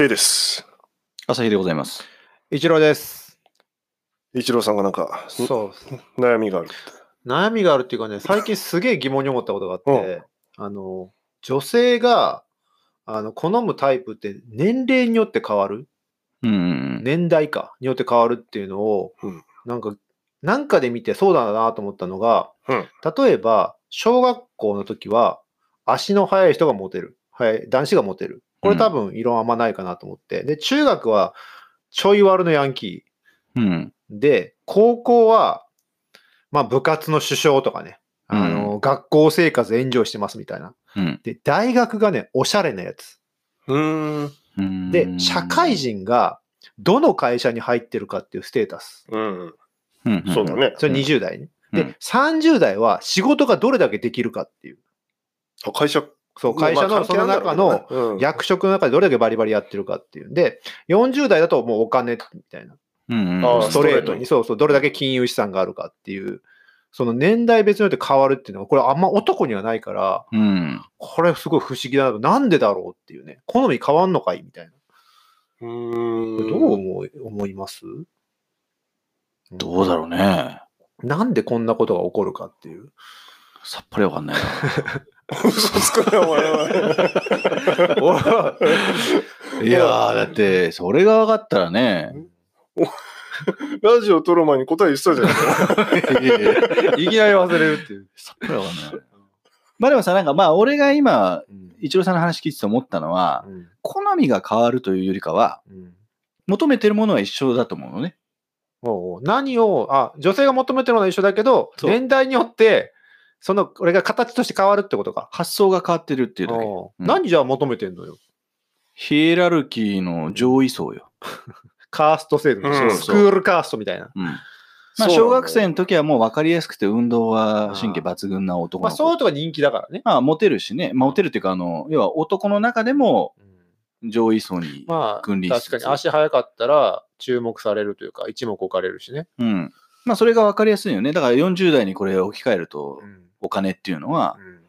K です。朝日でございます。一郎です。一郎さんがなんか、そう。悩みがあるって。悩みがあるっていうかね、最近すげえ疑問に思ったことがあって、あの、女性が、あの、好むタイプって年齢によって変わる？うんうん年代かによって変わるっていうのを、うんなんか、なんかで見てそうだなと思ったのが、うん例えば、小学校の時は、足の速い人がモテる。はい、男子がモテる。これ多分異論あんまないかなと思って。で、中学は、ちょい悪のヤンキうん。うん。ー。で、高校は、まあ部活の首相とかね、あの、学校生活エンジョイしてますみたいな。うんで、大学がね、おしゃれなやつ。うーん。うん。で、社会人がどの会社に入ってるかっていうステータス。うん。うん、そうだ。ね。それ20代ね。でうん、30代は仕事がどれだけできるかっていう。あ会社。そう、会社のその中のの役職の中でどれだけバリバリやってるかっていうんで、40代だともうお金みたいな。うんストレートに、そうそう、どれだけ金融資産があるかっていう、その年代別によって変わるっていうのは、これあんま男にはないから、うん。これすごい不思議だな。なんでだろうっていうね。好み変わんのかいみたいな。うーん。どう思い思います？どうだろうね。なんでこんなことが起こるかっていう。さっぱりわかんないな。嘘つくな、お前は。いやー、だって、それが分かったらね。ラジオ撮る前に答え言ってたじゃん。いやいきなり忘れるっていう。さっぱりわかんない。まあでもさ、なんかまあ、俺が今、うん一郎さんの話聞いてて思ったのは、うん好みが変わるというよりかは、うん求めてるものは一緒だと思うのね。何を、あ、女性が求めてるのは一緒だけど、年代によって、その、俺が形として変わるってことか。発想が変わってるっていうだけ。おううん何じゃあ求めてんのよ。ヒエラルキーの上位層よ。カースト制度うんスクールカーストみたいな。うん。まあ、小学生の時はもう分かりやすくて運動は神経抜群な男まあ、の子。そういうとが人気だからね。まあ、モテるしね。まあ、モテるっていうか、あの、要は男の中でも上位層に。まあ、君臨しつつ確かに足速かったら注目されるというか、一目置かれるしね。うん。まあ、それが分かりやすいよね。だから40代にこれ置き換えるとう、んお金っていうのは、うん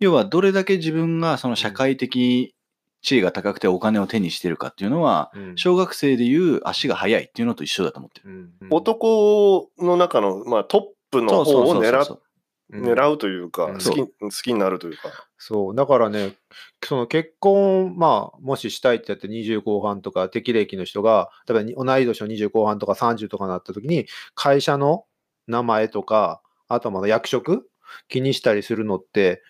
要はどれだけ自分がその社会的地位が高くてお金を手にしてるかっていうのは、うん小学生でいう足が速いっていうのと一緒だと思ってる。うん男の中の、まあ、トップの方を狙っう。うん狙うというか、うん好き、好きになるというか。そう、だからね、その結婚、まあ、もししたいってやって20後半とか適齢期の人が、例えばに同い年の20後半とか30とかになった時に、会社の名前とか、あとはまだ役職気にしたりするのって、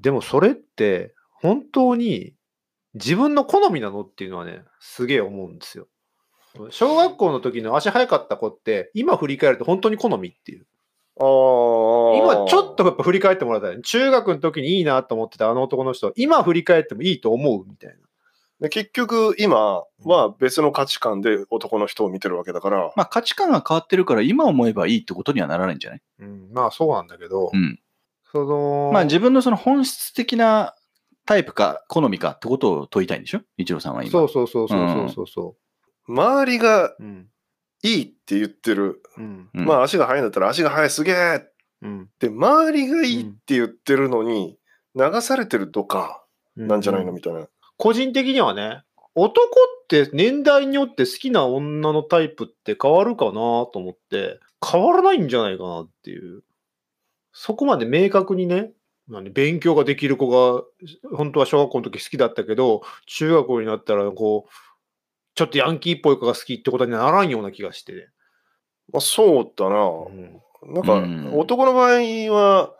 でもそれって本当に自分の好みなのっていうのはね、すげえ思うんですよ。小学校の時の足早かった子って、今振り返ると本当に好みっていう。ああ。今ちょっとやっぱ振り返ってもらいたい。中学の時にいいなと思ってたあの男の人、今振り返ってもいいと思うみたいな。で結局、今は別の価値観で男の人を見てるわけだから、まあ価値観が変わってるから今思えばいいってことにはならないんじゃない？うん、まあそうなんだけど、うん。その、まあ自分のその本質的なタイプか好みかってことを問いたいんでしょ？一郎さんは今。そうそうそうそうそうそうそ周りがう。うん。いいって言ってる。うん。うんまあ足が速いんだったら足が速いすげえっうん。て周りがいいって言ってるのに流されてるとかなんじゃないの？うみたいな。個人的にはね、男って年代によって好きな女のタイプって変わるかなと思って、変わらないんじゃないかなっていう。そこまで明確にね、何勉強ができる子が、本当は小学校の時好きだったけど、中学校になったらこう、ちょっとヤンキーっぽい子が好きってことにならんような気がしてね。まあそうだな。うんなんかうん男の場合は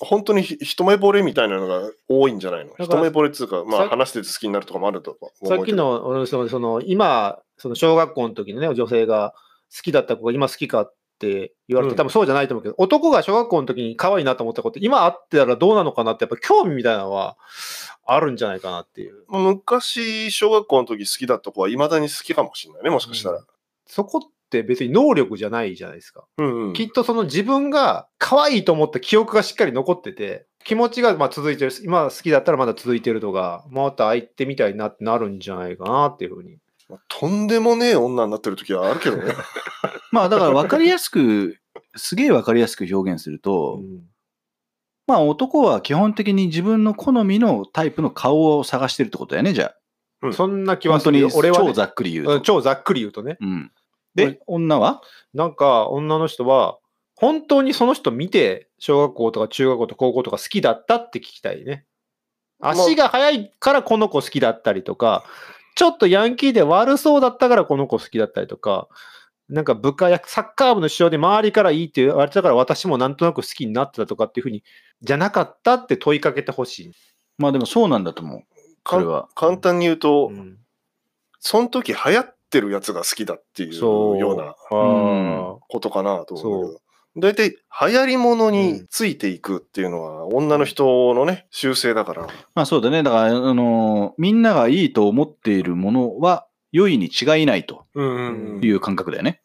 本当にひ一目惚れみたいなのが多いんじゃないの？一目惚れっていうか、まさあ話してて好きになるとかもあるとさっきの、俺その、その今、その小学校の時のね、女性が好きだった子が今好きかって言われて、うん多分そうじゃないと思うけど、男が小学校の時に可愛いなと思った子って、今会ってたらどうなのかなって、やっぱ興味みたいなのはあるんじゃないかなっていう。まあ昔小学校の時好きだった子はいまだに好きかもしれないねもしかしたら。そこって別に能力じゃないじゃないですか。うんうんきっとその自分が可愛いと思った記憶がしっかり残ってて、気持ちがまあ続いてる、今好きだったらまだ続いてるとか、また相手みたいになってなるんじゃないかなっていうふうに。まあとんでもねえ女になってる時はあるけどね。まあだから分かりやすく、すげえ分かりやすく表現すると、うんまあ男は基本的に自分の好みのタイプの顔を探してるってことだよね、じゃあ。うんそんな気は本当にするよ。俺はね、超ざっくり言うと。うん超ざっくり言うとね。うん。で、女は？なんか女の人は、本当にその人見て、小学校とか中学校とか高校とか好きだったって聞きたいね。足が速いからこの子好きだったりとか、ちょっとヤンキーで悪そうだったからこの子好きだったりとか、なんか部下やサッカー部の主将で周りからいいって言われてたから私もなんとなく好きになってたとかっていうふうに、じゃなかったって問いかけてほしい。まあでもそうなんだと思う。それは。簡単に言うと、うんその時流行ってるやつが好きだっていう。ようなことかなと思うけど。大体流行り物についていくっていうのは女の人のね、習性だから。まあそうだね。だから、あのみんながいいと思っているものは良いに違いないとうんいう感覚だよね。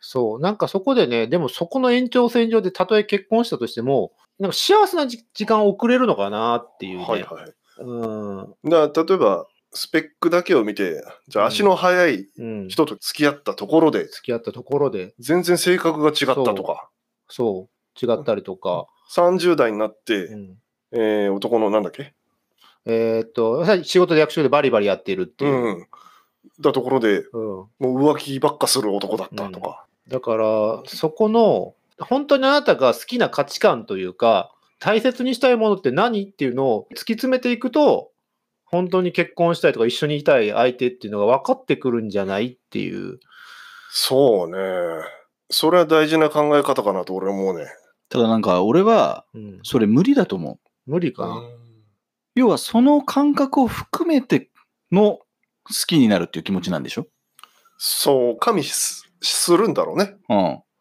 そう。なんかそこでね、でもそこの延長線上でたとえ結婚したとしても、なんか幸せなじ時間を送れるのかなっていうね。はいはい。うん。だ例えば、スペックだけを見て、じゃあ足の速いうん。人と付き合ったところで、付き合ったところで、全然性格が違ったとか、そう、違ったりとか、30代になって、うん。えー男のなんだっけ？えーっと、さ仕事で役所でバリバリやっているってう。いう。ん。だところで、うん。もう浮気ばっかする男だったとか。だから、そこの、本当にあなたが好きな価値観というか、大切にしたいものって何？っていうのを突き詰めていくと、本当に結婚したいとか一緒にいたい相手っていうのが分かってくるんじゃないっていう。そうね。それは大事な考え方かなと俺は思うね。ただなんか俺はうん、それ無理だと思う。無理か？な。要はその感覚を含めての好きになるっていう気持ちなんでしょ？そう、加味すするんだろうね。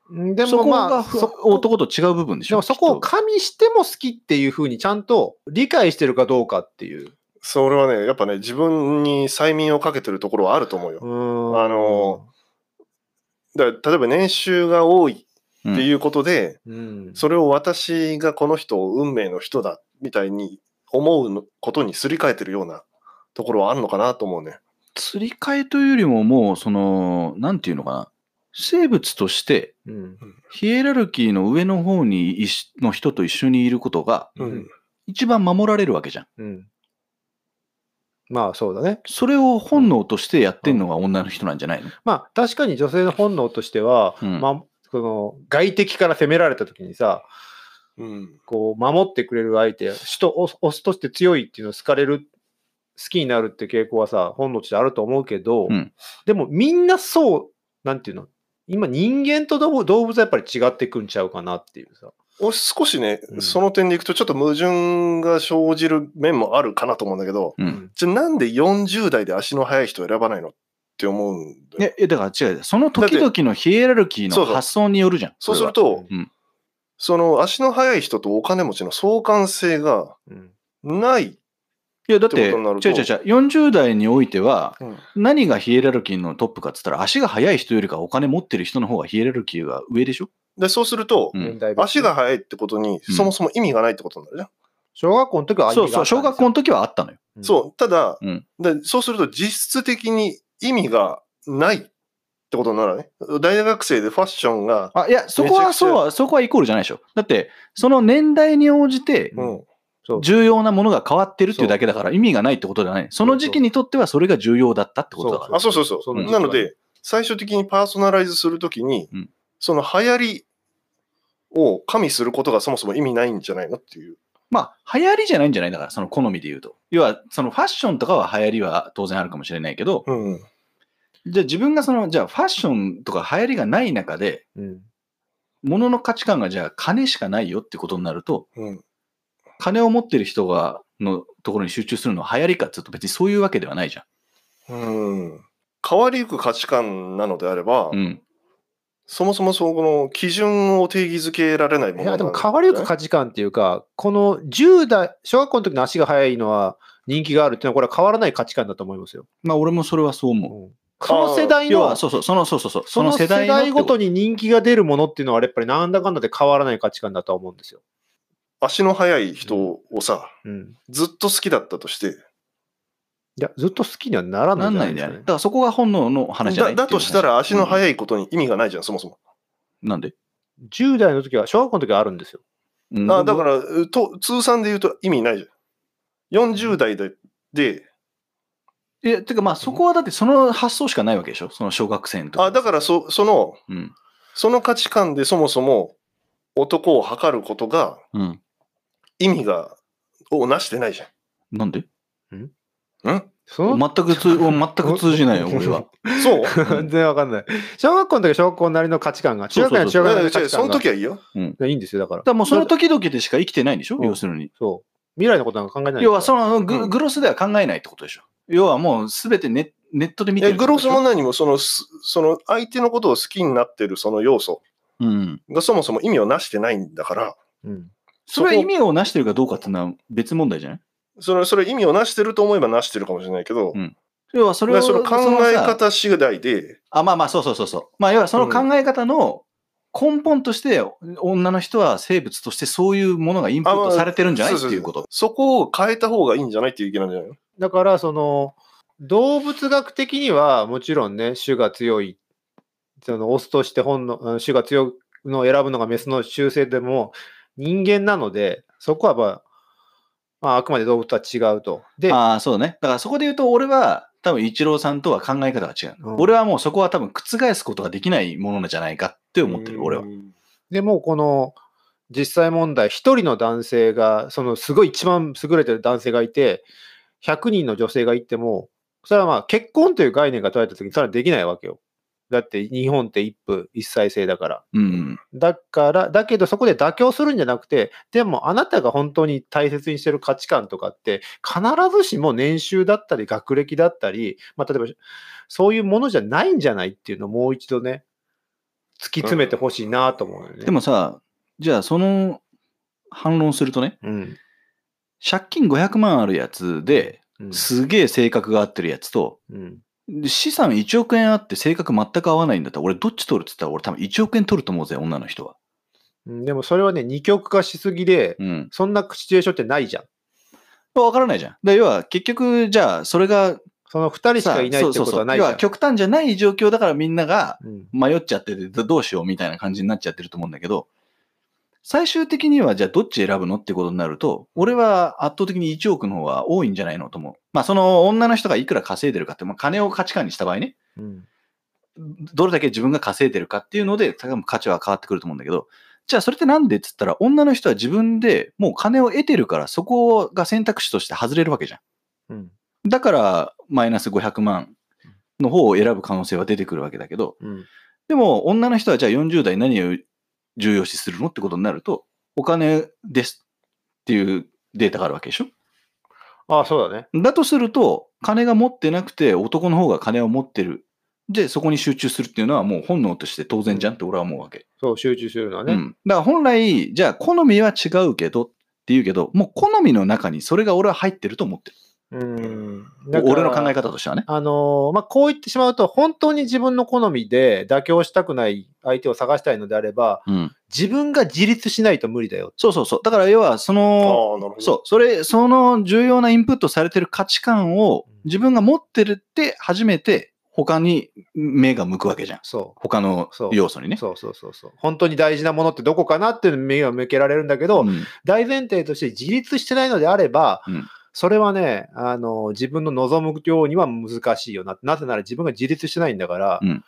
うん。でそこもまあ、男と違う部分でしょ？でもそこを加味しても好きっていうふうにちゃんと理解してるかどうかっていう。それはね、やっぱね、自分に催眠をかけてるところはあると思うよ。ああの、だ例えば年収が多いっていうことで、うん、それを私がこの人を運命の人だみたいに思うことにすり替えてるようなところはあるのかなと思うね。釣り替えというよりももうそのなんていうのかな。生物としてうん。ヒエラルキーの上の方にいしの人と一緒にいることがうん。一番守られるわけじゃん。うんまあそうだね。それを本能としてやってんのが女の人なんじゃないの、まあ確かに女性の本能としては、うんまあ、この外敵から攻められた時にさ、うん。こう守ってくれる相手、人、オスオスとして強いっていうのを好かれる、好きになるって傾向はさ、本能としてあると思うけど、うんでもみんなそう、なんていうの、今人間と動物動物はやっぱり違ってくんちゃうかなっていうさ。お少しね、うんその点でいくとちょっと矛盾が生じる面もあるかなと思うんだけど、うんじゃあなんで40代で足の速い人を選ばないのって思うんだよいやだから違う。その時々のヒエラルキーの発想によるじゃん。そうするれと、うんその足の速い人とお金持ちの相関性がうんない。は。いやだっってて、違う違う違うことになると40代においては、うん何がヒエラルキーのトップかっつったら、足が速い人よりかお金持ってる人の方がヒエラルキーが上でしょ？で、そうすると、うん足が速いってことにそもそも意味がないってことになるじゃん。小学校の時はそうそう、小学校の時はあったのよ。うんそう。ただ、うんで、そうすると実質的に意味がないってことになるね。大学生でファッションが、あ、いや、そこは、めちゃくちゃそうは、そこはイコールじゃないでしょ。だって、その年代に応じて、うん。そう重要なものが変わってるっていうだけだから意味がないってことじゃない。その時期にとってはそれが重要だったってことだから。あ、そうそうそう。その時期はなので、最終的にパーソナライズするときに、うんその流行りを加味することがそもそも意味ないんじゃないのっていう。まあ、流行りじゃないんじゃないだから、その好みで言うと。要は、そのファッションとかは流行りは当然あるかもしれないけど、うん。じゃあ自分がその、じゃあファッションとか流行りがない中で、うん物の価値観がじゃあ金しかないよってことになると、うん。金を持ってる人が、のところに集中するのは流行りかっていうと別にそういうわけではないじゃうん。変わりゆく価値観なのであれば、ん。うん。そもそもそこの基準を定義づけられないものいや、でも変わりゆく価値観っていうか、この10代、小学校の時の足が速いのは人気があるっていうのは、これは変わらない価値観だと思いますよ。まあ俺もそれはそう思う。うんその世代の要は、、そうそう、その、そうそうそう、その世代のごとに人気が出るものっていうのは、やっぱりなんだかんだで変わらない価値観だとは思うんですよ。足の速い人をさ、うん。ずっと好きだったとして、いや、ずっと好きにはならなないんないんだよね。だ。からそこが本能の話じゃないだだとしたら足のい。速いことに意味がないじゃん、そもそも。うんなんで？10代の時は、小学校の時はあるんですよ。うんあだからと、通算で言うと意味ないじゃん。40代で、でいや、てかまあそこはだってその発想しかないわけでしょ？その小学生の時。あだからそそのうん。その価値観でそもそも男を測ることがうん。意味がをなしてないじなんで？ゃん？ん？その全く通、全く通じないよ、俺は。そう？全然わかんない。小学校の時は小学校なりの価値観が、中学校には中い学校なりの価値観が。の時はいいよ。いいんですよ、だからだか。らもうその時々でしか生きてないんでしょ？うん要するに。そう。未来のことなんか考えない。要はそのグ,、うんグロスでは考えないってことでしょ？要はもうすべてネネットで見てるえグロスもも何もそのすその相手のことを好きになってるその要素うん。がそもそも意味をなしてないんだから、うん。それは意味をなしてるかどうかっていうのは別問題じゃない？それそれ意味をなしてると思えばなしてるかもしれないけど、うん要はそれをその考え方次第で、あ、まあまあ、そうそうそうそう。まあ、要はその考え方の根本として、女の人は生物としてそういうものがインプットされてるんじゃない？っていうこと。そこを変えた方がいいんじゃないっていう意見なんじゃない？のだから、その、動物学的にはもちろんね、種が強い、そのオスとして本の、うん種が強いのを選ぶのがメスの習性でも人間なので、そこはまあ、まあ、あくまで動物とは違うと。で、ああ、そうね。だからそこで言うと、俺は多分、イチローさんとは考え方が違う。うん俺はもうそこは多分、覆すことができないものじゃないかって思ってる、俺は。でもこの実際問題、一人の男性が、そのすごい一番優れてる男性がいて、100人の女性がいても、それはまあ結婚という概念が取られた時にそれはできないわけよ。だって日本って一夫一妻制だから。うん。だから、だけどそこで妥協するんじゃなくて、でもあなたが本当に大切にしてる価値観とかって、必ずしも年収だったり学歴だったり、まあ例えばそういうものじゃないんじゃないっていうのをもう一度ね、突き詰めてほしいなと思うよね。でもさ、じゃあその反論するとね、うん、借金500万あるやつで、うんすげえ性格が合ってるやつと、うんで資産1億円あって性格全く合わないんだったら、俺どっち取るって言ったら、俺多分1億円取ると思うぜ、女の人は。うんでもそれはね、二極化しすぎで、うん。そんなシチュエーションってないじゃん。わからないじゃん。で要は、結局、じゃあ、それが、その二人しかいないってことはないじゃん。要は極端じゃない状況だからみんながうん迷っちゃってて、どどうしようみたいな感じになっちゃってると思うんだけど、最終的にはじゃあどっち選ぶのってことになると、俺は圧倒的に1億の方が多いんじゃないのと思う。まあその女の人がいくら稼いでるかって、まあ金を価値観にした場合ね、うん。どれだけ自分が稼いでるかっていうので、多分価値は変わってくると思うんだけど、じゃあそれってなんでっつったら、女の人は自分でもう金を得てるから、そこが選択肢として外れるわけじゃん。うん。だから、マイナス500万の方を選ぶ可能性は出てくるわけだけど、うん。でも女の人はじゃあ40代何を重要視するのってことになると、お金ですっていうデータがあるわけでしょ？ああ、そうだね。だとすると、金が持ってなくて男の方が金を持ってる。で、そこに集中するっていうのはもう本能として当然じゃんって俺は思うわけ。そう、集中するのはね。うん。だから本来、じゃあ好みは違うけどっていうけど、もう好みの中にそれが俺は入ってると思ってる。うん。俺の考え方としてはね。あのーまあ、こう言ってしまうと、本当に自分の好みで妥協したくない相手を探したいのであれば、うん。自分が自立しないと無理だよ。そうそうそう。だから要は、そあの。そう、それ、その重要なインプットされてる価値観を自分が持ってるって初めて他に目が向くわけじゃん。そ他の要素にう。ね。そうそうそうそう。本当に大事なものってどこかなっていう目が向けられるんだけど、うん大前提として自立してないのであれば、うんそれはね、あの、自分の望むようには難しいよな。なぜなら自分が自立してないんだから。うん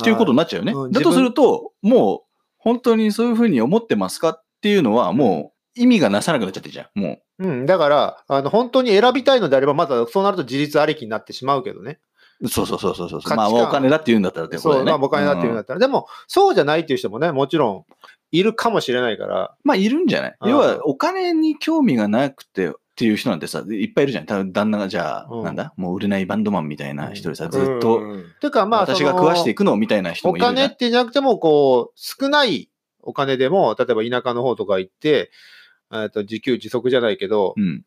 っていうことになっちゃうよね。うんだとすると、もう本当にそういうふうに思ってますかっていうのはもう意味がなさなくなっちゃってるじゃん。もうん、だから、あの、本当に選びたいのであれば、まずはそうなると自立ありきになってしまうけどね。う。そうそうそうそうそう。まあお金だって言うんだったらってことだそう、よね。まあ、お金だっていうんだったら。でも、そうじゃないっていう人もね、もちろん、いるかもしれないから。まあいるんじゃない？うん要はお金に興味がなくてっていう人なんてさ、いっぱいいるじゃん。多分旦那がじゃあ、うんなんだ？もう売れないバンドマンみたいな人でさ、うんずっと、うんていうか、まあ、私が食わしていくのみたいな人おもいるじゃん。金ってじゃなくても、こう、少ないお金でも、例えば田舎の方とか行って、えっと自給自足じゃないけど、うん。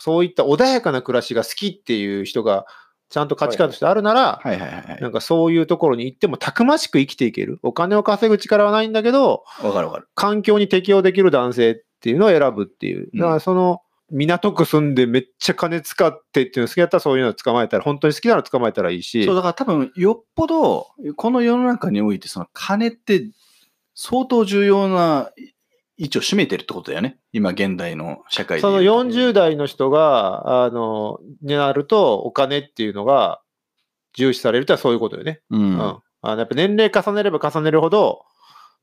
そういった穏やかな暮らしが好きっていう人が、ちゃんと価値観としてあるなら、はいはいはいはい。なんかそういうところに行ってもたくましく生きていける。お金を稼ぐ力はないんだけど、わかるわかる。環境に適応できる男性っていうのを選ぶっていう。うんだからその、港区住んでめっちゃ金使ってっていうの好きだったらそういうの捕まえたら、本当に好きなの捕まえたらいいし。そう、だから多分、よっぽど、この世の中において、その金って相当重要な位置を占めてるってことだよね。今現代の社会でその言うと。40代の人が、あの、になると、お金っていうのが重視されるってのはそういうことよね。う。うんん。あのやっぱ年齢重ねれば重ねるほど、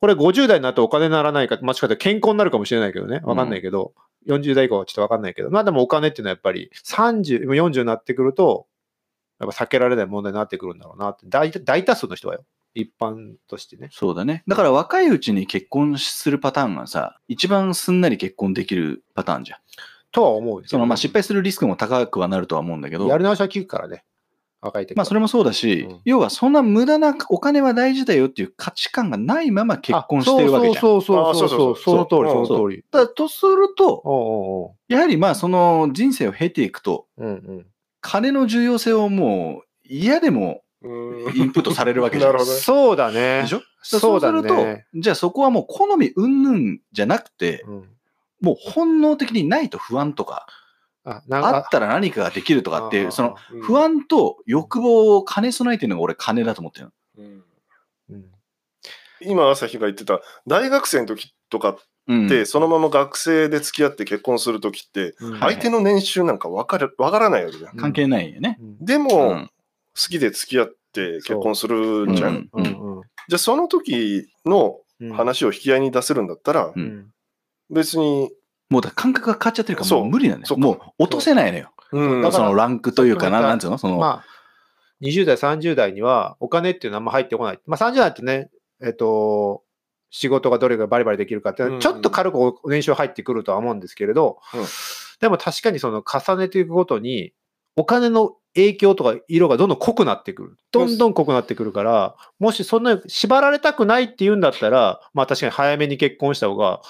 これ50代になるとお金にならないか、もしかしたら健康になるかもしれないけどね。わかんないけど、40代以降はちょっとわかんないけど、まあでもお金っていうのはやっぱり30、40になってくると、やっぱ避けられない問題になってくるんだろうなって。大大多数の人はよ。一般としてね。そうだね。だから若いうちに結婚するパターンがさ、一番すんなり結婚できるパターンじゃん。とは思うよそのまあ失敗するリスクも高くはなるとは思うんだけど、やり直しは聞くからね。若い時はまあそれもそうだし、うん要はそんな無駄なお金は大事だよっていう価値観がないまま結婚してるわけじゃん。そうそうそうそうそう。あそうその通り、その通り。だからとすると、やはりまあその人生を経ていくと、おううんうん。金の重要性をもう嫌でもインプットされるわけじゃん。なるほどねそうだね。でしょ？そうすると、じゃあそこはもう好み云々じゃなくて、うんもう本能的にないと不安とか、あ、あったら何かができるとかっていう、その、うん。不安と欲望を兼ね備えてるのが俺金だと思ってるの。うん。うん。今、朝日が言ってた、大学生の時とかうん。って、そのまま学生で付き合って結婚する時って、相手の年収なんか分かるわからないわけじゃん。関係ないよね。うん。でも、うん好きで付き合って結婚するじゃん。う。ん。うん。じゃあ、その時のうん。話を引き合いに出せるんだったら、別に、もうだ感覚が変わっちゃってるから、もう無理なんだよ。もう落とせないのよ。うんそのランクというかな、なんつうの？その、まあ、20代、30代にはお金っていうのはあんま入ってこない。まあ、30代ってね、えっと、仕事がどれがバリバリできるかってちょっと軽くお年収入ってくるとは思うんですけれど、うんでも確かにその重ねていくごとに、お金の影響とか色がどんどん濃くなってくる。どんどん濃くなってくるから、もしそんなに縛られたくないっていうんだったら、まあ確かに早めに結婚した方が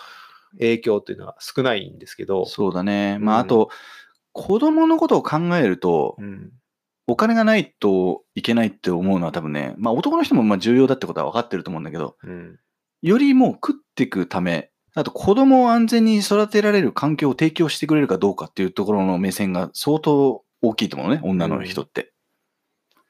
影響っていうのは少ないんですけど、そうだね。まあ、うんあと、子供のことを考えると、うんお金がないといけないって思うのは多分ね、まあ男の人もまあ重要だってことは分かってると思うんだけど、うんよりもう食っていくため、あと子供を安全に育てられる環境を提供してくれるかどうかっていうところの目線が相当大きいと思うね、女の人って。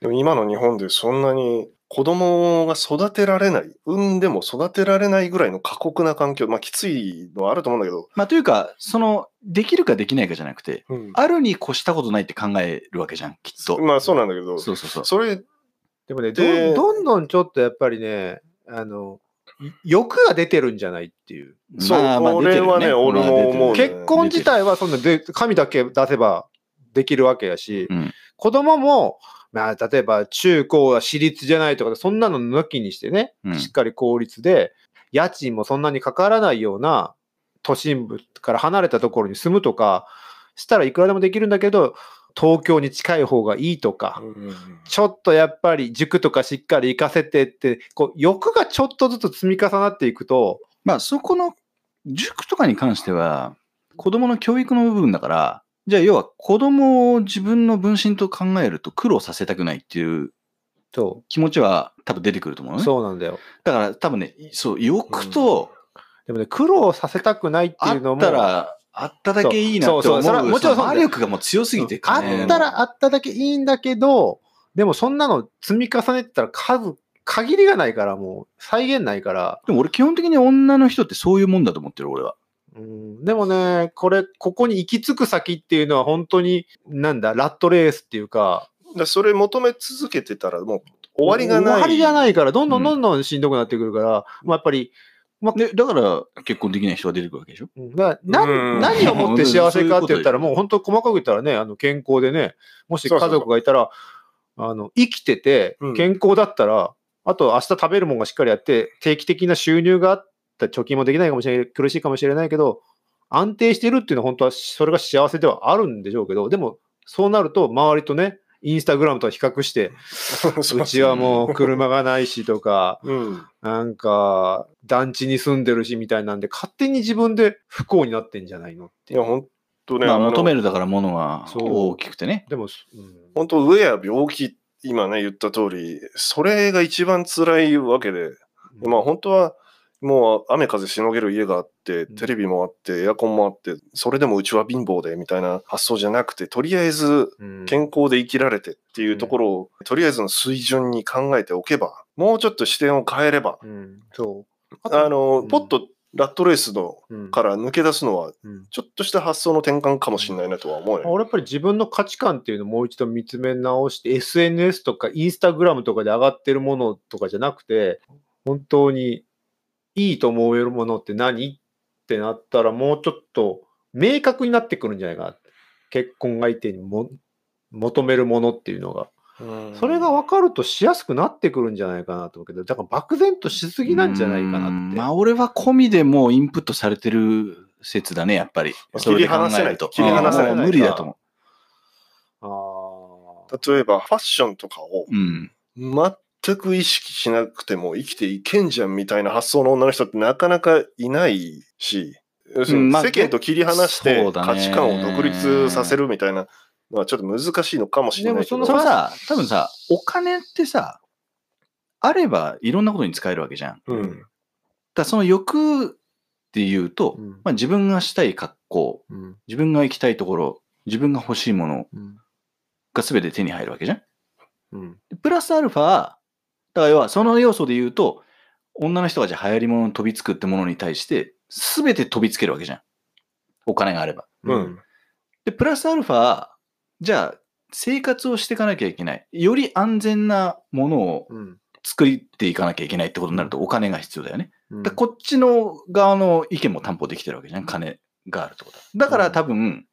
でも今の日本でそんなに子供が育てられない、産んでも育てられないぐらいの過酷な環境、まあきついのはあると思うんだけど、まあというか、その、できるかできないかじゃなくて、あるに越したことないって考えるわけじゃん、きっと。まあそうなんだけど、そうそうそう。それ、でもねどでん、どんどんちょっとやっぱりね、あの、い欲が出てるんじゃないっていう。そうまあまあはね俺も思うね。結婚自体はそんなで、紙だけ出せばできるわけやし、うん。子供も、まあ、例えば中高は私立じゃないとか、そんなの抜きにしてね、うん。しっかり公立で、家賃もそんなにかからないような都心部から離れたところに住むとか、したらいくらでもできるんだけど、東京に近い方がいいとか、ちょっとやっぱり塾とかしっかり行かせてって、こう欲がちょっとずつ積み重なっていくと、まあそこの塾とかに関しては、子供の教育の部分だから、じゃあ要は子供を自分の分身と考えると苦労させたくないっていうそ気持ちは多分出てくると思うう、ね。そうなんだよ。だから多分ね、そう、欲と、でもね、苦労させたくないってあいうのも、ったら、あっただけいいなって思う。そうそうもちろん魔力がもう強すぎて、あ金のったらあっただけいいんだけど、でもそんなの積み重ねてたら数、限りがないから、もう再現ないから。でも俺基本的に女の人ってそういうもんだと思ってる、俺は。うん、でもね、これ、ここに行き着く先っていうのは本当に、なんだ、ラットレースっていうか、だそれ求め続けてたらもう終わりがない。終わりがないから、どんどうん。んどんどんしんどくなってくるから、まあやっぱり、で、だから結婚できない人が出てくるわけでしょ？な何をもって幸せかって言ったら、もう本当細かく言ったらね、あの健康でね、もし家族がいたら、あの生きててうん。健康だったら、あと明日食べるものがしっかりあって、定期的な収入があった、貯金もできないかもしれない、苦しいかもしれないけど、安定してるっていうのは本当はそれが幸せではあるんでしょうけど、でもそうなると周りとね、インスタグラムと比較して、そ ううちはもう車がないしとか、うん。なんか団地に住んでるしみたいなんで、勝手に自分で不幸になってんじゃないのっていや、本当ね、まあ求めるだからものはそう大きくてね。でも、うん本当、上や病気、今ね、言った通り、それが一番辛いわけで、まあ本当は、もう雨風しのげる家があって、うん。テレビもあって、エアコンもあって、それでもうちは貧乏でみたいな発想じゃなくて、とりあえずうん。健康で生きられてっていうところを、とりあえずの水準に考えておけば、もうちょっと視点を変えれば、うん、そう。あの、うん。ポッとラットレースのうん。から抜け出すのは、うん。ちょっとした発想の転換かもしれないなとは思うね。俺やっぱり自分の価値観っていうのをもう一度見つめ直して、SNS とかインスタグラムとかで上がってるものとかじゃなくて、本当にいいと思えるものって何ってなったら、もうちょっと明確になってくるんじゃないかな。結婚相手にも求めるものっていうのが。うんそれが分かるとしやすくなってくるんじゃないかなと思うけど、だから漠然としすぎなんじゃないかなって。うんまあ、俺は込みでもうインプットされてる説だね、やっぱり。切り離せないと。切り離せないうん無理だと思ああ。例えばファッションとかをう。うん。全く意識しなくても生きていけんじゃんみたいな発想の女の人ってなかなかいないし、世間と切り離してそうだね価値観を独立させるみたいなのはちょっと難しいのかもしれないけど。でもそのさ、多分さ、お金ってさ、あればいろんなことに使えるわけじゃん。うん。らその欲っていうと、うんまあ、自分がしたい格好、うん。自分が行きたいところ、自分が欲しいものうん。が全て手に入るわけじゃん。うん。でプラスアルファ、だから要はその要素で言うと、女の人がじゃあ流行り物に飛びつくってものに対して、全て飛びつけるわけじゃん。お金があれば。うん。で、プラスアルファ、じゃあ生活をしていかなきゃいけない。より安全なものをうん。作っていかなきゃいけないってことになるとお金が必要だよね。うんでこっちの側の意見も担保できてるわけじゃん。金があるってことだ。だから多分、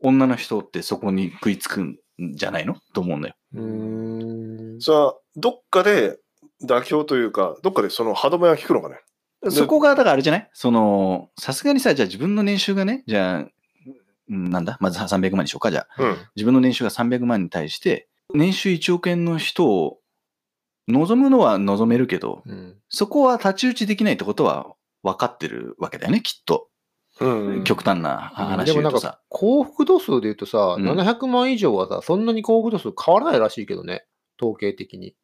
女の人ってそこに食いつくんじゃないの？と思うんだよ。うーん。それはどっかで妥協というか、どっかでその歯止めが効くのかね？でそこが、だからあれじゃない？その、さすがにさ、じゃあ自分の年収がね、じゃあ、うんなんだ？まず300万にしようか、じゃあ。うん。自分の年収が300万に対して、年収1億円の人を望むのは望めるけど、うん。そこは太刀打ちできないってことは分かってるわけだよね、きっと。うん。極端な話でもなんか言うとさ。幸福度数で言うとさ、うん700万以上はさ、そんなに幸福度数変わらないらしいけどね。統計的に。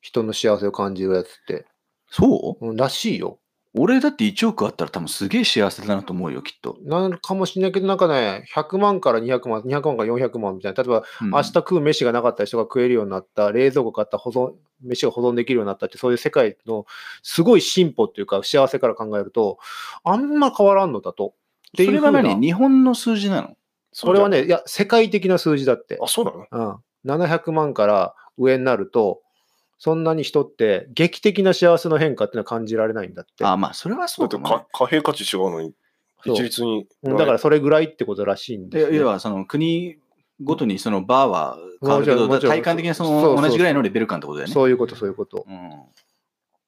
人の幸せを感じるやつって。そう？うん、らしいよ。俺だって1億あったら多分すげえ幸せだなと思うよ、きっと。なのかもしれないけど、なんかね、100万から200万、200万から400万みたいな。例えば、うん明日食う飯がなかった人が食えるようになった、冷蔵庫買った保存、飯が保存できるようになったって、そういう世界のすごい進歩っていうか、幸せから考えると、あんま変わらんのだと。っていそれは何？日本の数字なの？これはね、いや、世界的な数字だって。あ、そうなの？うん、700万から上になると、そんなに人って劇的な幸せの変化っていうのは感じられないんだって。あ、まあ、それはだってそうかもねか貨幣価値違うのに、そう一律に。うんだからそれぐらいってことらしいんです、ね。で要はその国ごとにそのバーは変わるけど、もちろんもちろん体感的なそそうそうの同じぐらいのレベル感ってことだよね。そういうこと、そういうこと。うん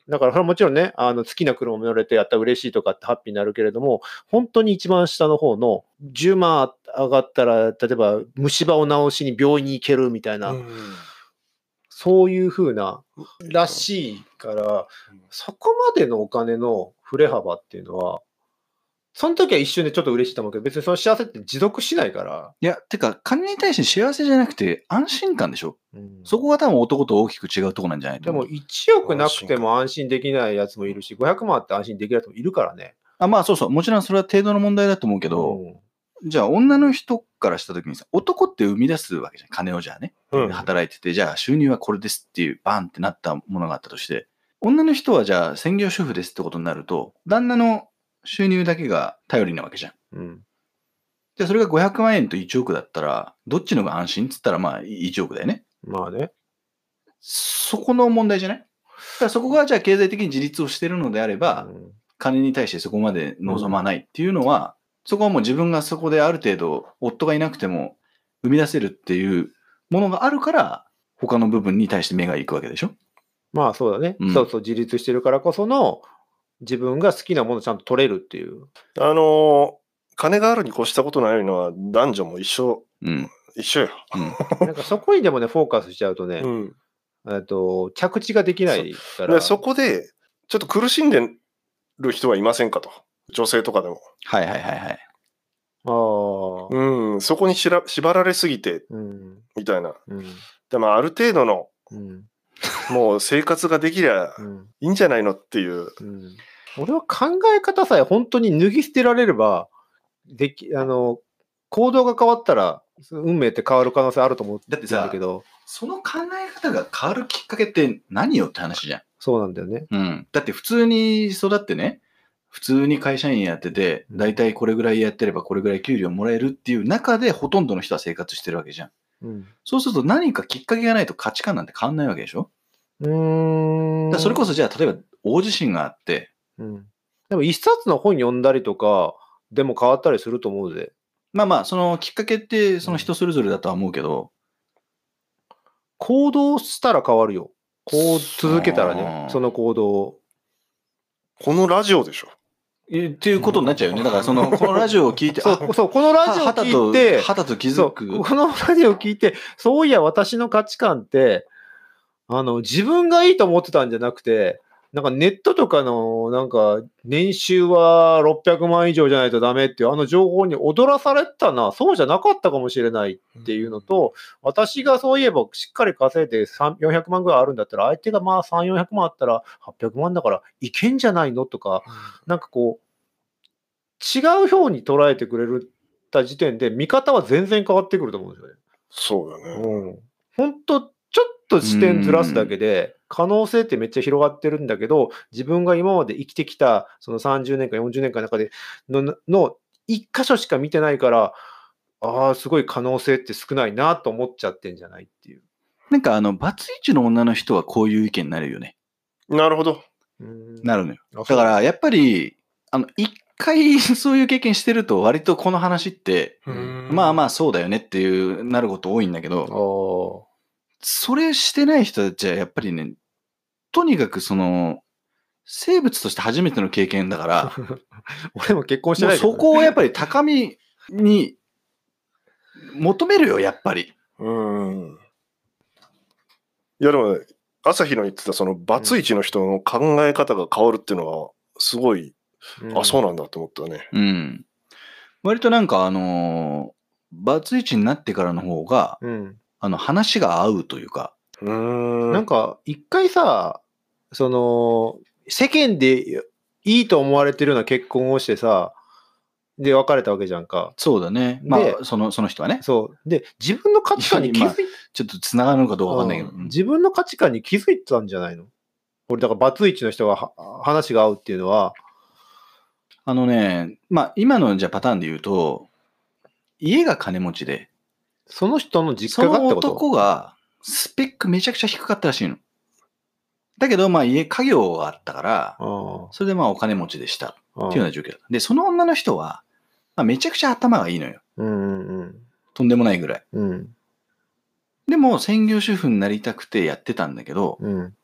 だから、それはもちろんね、あの好きな車も乗れてやったら嬉しいとかってハッピーになるけれども、本当に一番下の方の10万上がったら、例えば虫歯を治しに病院に行けるみたいな、うんそういう風ならしいから、そこまでのお金の振れ幅っていうのは、その時は一瞬でちょっと嬉しいと思うけど、別にその幸せって持続しないから、いや、てか、金に対して幸せじゃなくて安心感でしょ？うんそこが多分男と大きく違うとこなんじゃないとでも思う。1億なくても安心できないやつもいるし、500万あって安心できるやつもいるからね。あまあそうそう。もちろんそれは程度の問題だと思うけど、うんじゃあ女の人からした時にさ、男って生み出すわけじゃん。金をじゃあね。うん働いてて、じゃあ収入はこれですっていうバンってなったものがあったとして、女の人はじゃあ専業主婦ですってことになると、旦那の収入だけが頼りなわけじゃん。うん。じゃあそれが500万円と1億だったら、どっちのが安心っつったらまあ1億だよね。まあね。そこの問題じゃない？だそこがじゃあ経済的に自立をしてるのであれば、うん金に対してそこまで望まないっていうのは、そこはもう自分がそこである程度夫がいなくても生み出せるっていうものがあるから他の部分に対して目が行くわけでしょ？まあそうだね、うんそうそう、自立してるからこその、自分が好きなものをちゃんと取れるっていう。あのー金があるに越したことないのは男女も一緒、うん。一緒よ。うん。なんかそこにでもね、フォーカスしちゃうとね、うん。えっと着地ができないから。でそこで、ちょっと苦しんでる人はいませんかと。女性とかでも。はいはいはいはい。ああ、うん。そこにしら縛られすぎて、うん、みたいな。うん、でもある程度の、うん、もう生活ができりゃうん、いいんじゃないのっていう。うん。俺は考え方さえ本当に脱ぎ捨てられれば、でき、あの、行動が変わったら、運命って変わる可能性あると思ってだってさるんだけど、その考え方が変わるきっかけって何よって話じゃん。そうなんだよね。うん。だって普通に育ってね、普通に会社員やってて、だいたいこれぐらいやってればこれぐらい給料もらえるっていう中でほとんどの人は生活してるわけじゃん。うん。そうすると何かきっかけがないと価値観なんて変わんないわけでしょ？うーん。だそれこそじゃあ例えば大地震があって、うん。でも一冊の本読んだりとか、でも変わったりすると思うぜ。まあまあそのきっかけってその人それぞれだとは思うけど、行動したら変わるよ。こう続けたらあねー、その行動を。このラジオでしょ。えっていうことになっちゃうよね。だからその、このラジオを聞いて、そう、そう、このラジオを聞いて、はたと気づく。このラジオを聞いて、そういや私の価値観って、あの、自分がいいと思ってたんじゃなくて、なんかネットとかの、なんか、年収は600万以上じゃないとダメっていう、あの情報に踊らされてたな、そうじゃなかったかもしれないっていうのと、私がそういえばしっかり稼いで3 400万ぐらいあるんだったら、相手がまあ3、400万あったら800万だからいけんじゃないのとか、なんかこう、違う表に捉えてくれるた時点で、見方は全然変わってくると思うんですよね。そうだね。うん。本当ちょっと視点ずらすだけで、可能性ってめっちゃ広がってるんだけど、自分が今まで生きてきた、その30年間、40年間の中での、の一箇所しか見てないから、ああ、すごい可能性って少ないなと思っちゃってんじゃないっていう。なんかあの、バツイチの女の人はこういう意見になるよね。なるほど。うんなるのよ。あだから、やっぱり、あの、一回 そういう経験してると、割とこの話って、まあまあそうだよねっていう、なること多いんだけど、それしてない人たちはやっぱりね、とにかくその、生物として初めての経験だから、俺も結婚してないけどそこをやっぱり高みに求めるよ、やっぱり。うん。いやでもね、朝日の言ってたそのバツイチの人の考え方が変わるっていうのは、すごい、あ、そうなんだと思ったね。うん。割となんかあのーバツイチになってからの方が、うん。あの、話が合うというか、うーん。なんか、一回さ、その、世間でいいと思われてるような結婚をしてさ、で、別れたわけじゃんか。そうだね。まであ、その、その人はね、そう。で、自分の価値観に気づいちょっと繋がるのかどうかわかんないけど。うん自分の価値観に気づいてたんじゃないの？俺、だから、バツイチの人がは話が合うっていうのは、あのね、まあ、今のじゃあパターンで言うと、家が金持ちで、その人の実その家がってこと？男が、スペックめちゃくちゃ低かったらしいの。だけど、まあ、家、家業があったから、あそれでまあ、お金持ちでした。あっていうような状況だった。で、その女の人は、まあ、めちゃくちゃ頭がいいのよ。うんうんとんでもないぐらい。うん。うん。でも、専業主婦になりたくてやってたんだけど、うん。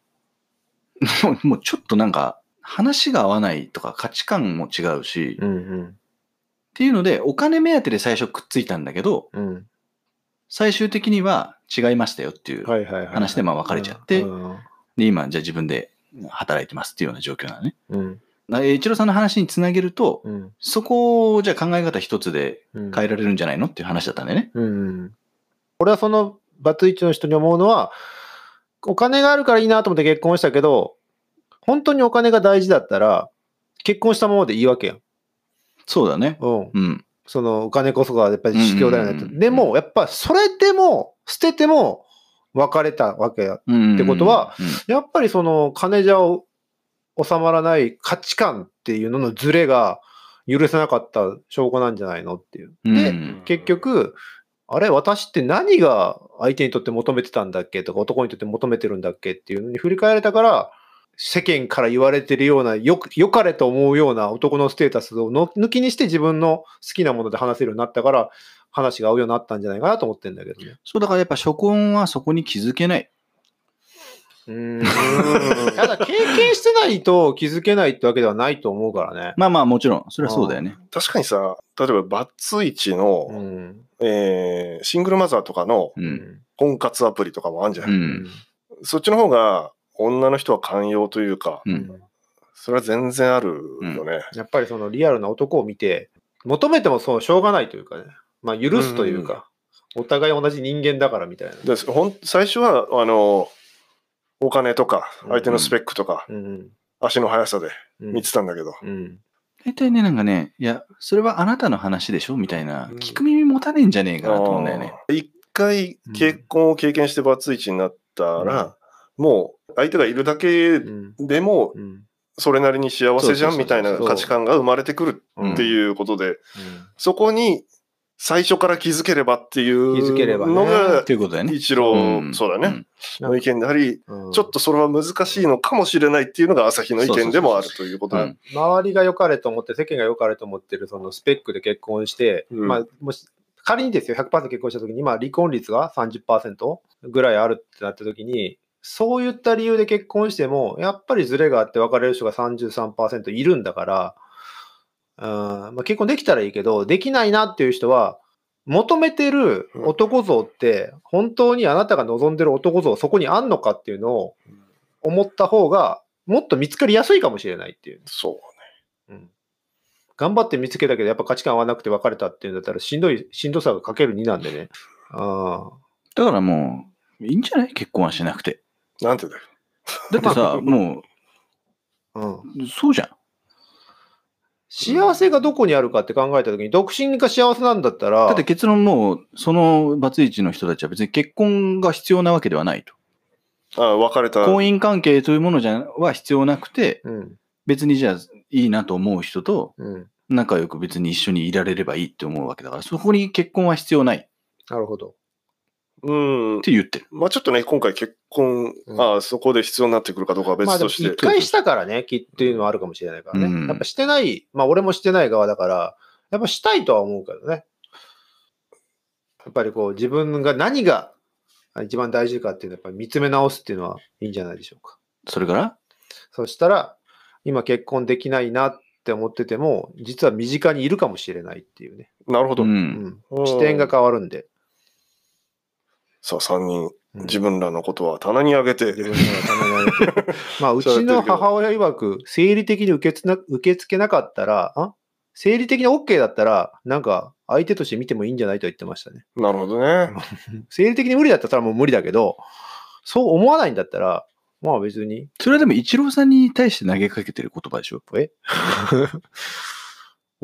もうちょっとなんか、話が合わないとか価値観も違うし、っうんうん。ていうので、お金目当てで最初くっついたんだけど、うん。最終的には違いましたよっていう。話でまあ別れちゃってうん。で、今、じゃあ自分で働いてますっていうような状況なのね。うん。一郎さんの話につなげると、うん。そこをじゃあ考え方一つでうん。変えられるんじゃないのっていう話だったんだよね。うん。俺はそのバツイチの人に思うのは、お金があるからいいなと思って結婚したけど、本当にお金が大事だったら、結婚したままでいいわけやん。そうだね。うん。うん。そのお金こそがやっぱり主教だよねと。うんうんうんでも、やっぱそれでも、捨てても別れたわけや。うんってことは、うんやっぱりその金じゃ収まらない価値観っていうののズレが許せなかった証拠なんじゃないのっていう。で、うん結局、あれ、私って何が相手にとって求めてたんだっけとか、男にとって求めてるんだっけっていうのに振り返れたから、世間から言われてるような、よく、良かれと思うような男のステータスをの抜きにして自分の好きなもので話せるようになったから、話が合うようになったんじゃないかなと思ってんだけどね。そう、だからやっぱ初婚はそこに気づけない。うーん。ただ、経験してないと気づけないってわけではないと思うからね。まあまあもちろん、それはそうだよね。確かにさ、例えばバツイチの、うん。えーシングルマザーとかの。婚活アプリとかもあるじゃん。うん。そっちの方が女の人は寛容というか、うん。それは全然あるよね。やっぱりそのリアルな男を見て、求めてもそうしょうがないというかね。まあ許すというか、お互い同じ人間だからみたいな。でほん最初はあのお金とか相手のスペックとか、うん。足の速さでうん。見てたんだけど、うん。大体ね、なんかね、いや、それはあなたの話でしょみたいなうん、聞く耳持たねえんじゃねえかなと思うんだよね。一回結婚を経験してバツイチになったら、もう相手がいるだけうん。でもうん。それなりに幸せじゃんみたいな価値観が生まれてくるうんっていうことで、うん。そこに最初から気づければっていう気づければね。のがっていうことだよね。一郎、ん。そうだね、ん。の意見であり、うん。ちょっとそれは難しいのかもしれないっていうのが朝日の意見でもあるということ周りが良かれと思って、世間が良かれと思ってるそのスペックで結婚して、うん。まあ、もし仮にですよ、100%結婚したときに、まあ、離婚率が30%ぐらいあるってなったときに、そういった理由で結婚しても、やっぱりズレがあって別れる人が33%いるんだから、うんまあ、結婚できたらいいけど、できないなっていう人は、求めてる男像って、本当にあなたが望んでる男像、そこにあんのかっていうのを思った方が、もっと見つかりやすいかもしれないっていう。そううん頑張って見つけたけど、やっぱ価値観合わなくて別れたっていうんだったら、しんどい、しんどさがかける2なんでね。ああ。だからもう、いいんじゃない？結婚はしなくて。ね。なんてだよ。だってさ、もうん。う、そうじゃん。幸せがどこにあるかって考えたときに、独身が幸せなんだったら、だって結論もう、そのバツイチの人たちは別に結婚が必要なわけではないと。あ別れた。婚姻関係というものじゃは必要なくて、うん。別にじゃあいいなと思う人とうん。仲良く別に一緒にいられればいいって思うわけだから、そこに結婚は必要ないっなるほど。うん。て言ってる。まあちょっとね、今回結婚、うんあそこで必要になってくるかどうかは別として。一回したからね、きっていうのはあるかもしれないからね。うんやっぱしてない、まあ俺もしてない側だから、やっぱしたいとは思うけどね。やっぱりこう自分が何が一番大事かっていうのはやっぱり見つめ直すっていうのはいいんじゃないでしょうか。それから？そしたら、今結婚できないなって思ってても、実は身近にいるかもしれないっていうね。なるほど。う。うんん。視点が変わるんで。さあ、3人、うん。自分らのことは棚に上げて、自分のためにあげて。まあ、うちの母親曰く、生理的に受けつな受け付けなかったら、あ生理的に OK だったら、なんか相手として見てもいいんじゃないと言ってましたね。なるほどね。生理的に無理だったらもう無理だけど、そう思わないんだったら、まあ別に、それはでも、一郎さんに対して投げかけてる言葉でしょ？え？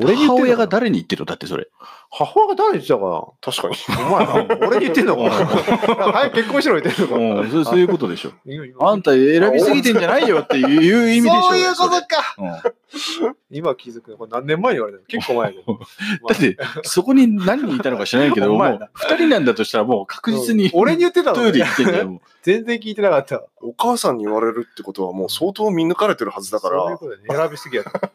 俺に言母親が誰に言ってるの？だってそれ。母親が誰に言ってたか確かに。な お前、俺に言ってんのかな？早く結婚しろ言ってんのかうん、そう そういうことでしょ。あんた選びすぎてんじゃないよっていう意味でしょ。そういうことか今気づくこれ何年前に言われたの結構前だけど。だって、そこに何人いたのか知らないけど、もうほんまやな二人なんだとしたらもう確実に、俺に言ってたのトイレ行ってんじゃん。もう全然聞いてなかった。お母さんに言われるってことはもう相当見抜かれてるはずだからそういう、ことでね選びすぎやった。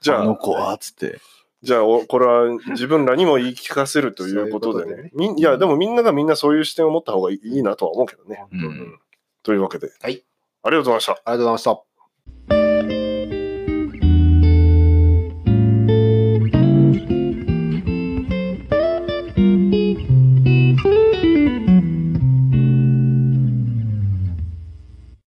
じゃああの、子は、つって。じゃあ、おこれは自分らにも言い聞かせるということでそういうでね。いや、でもみんながみんなそういう視点を持った方がいいなとは思うけどね。うんというわけで。はいありがとうございました。ありがとうございました。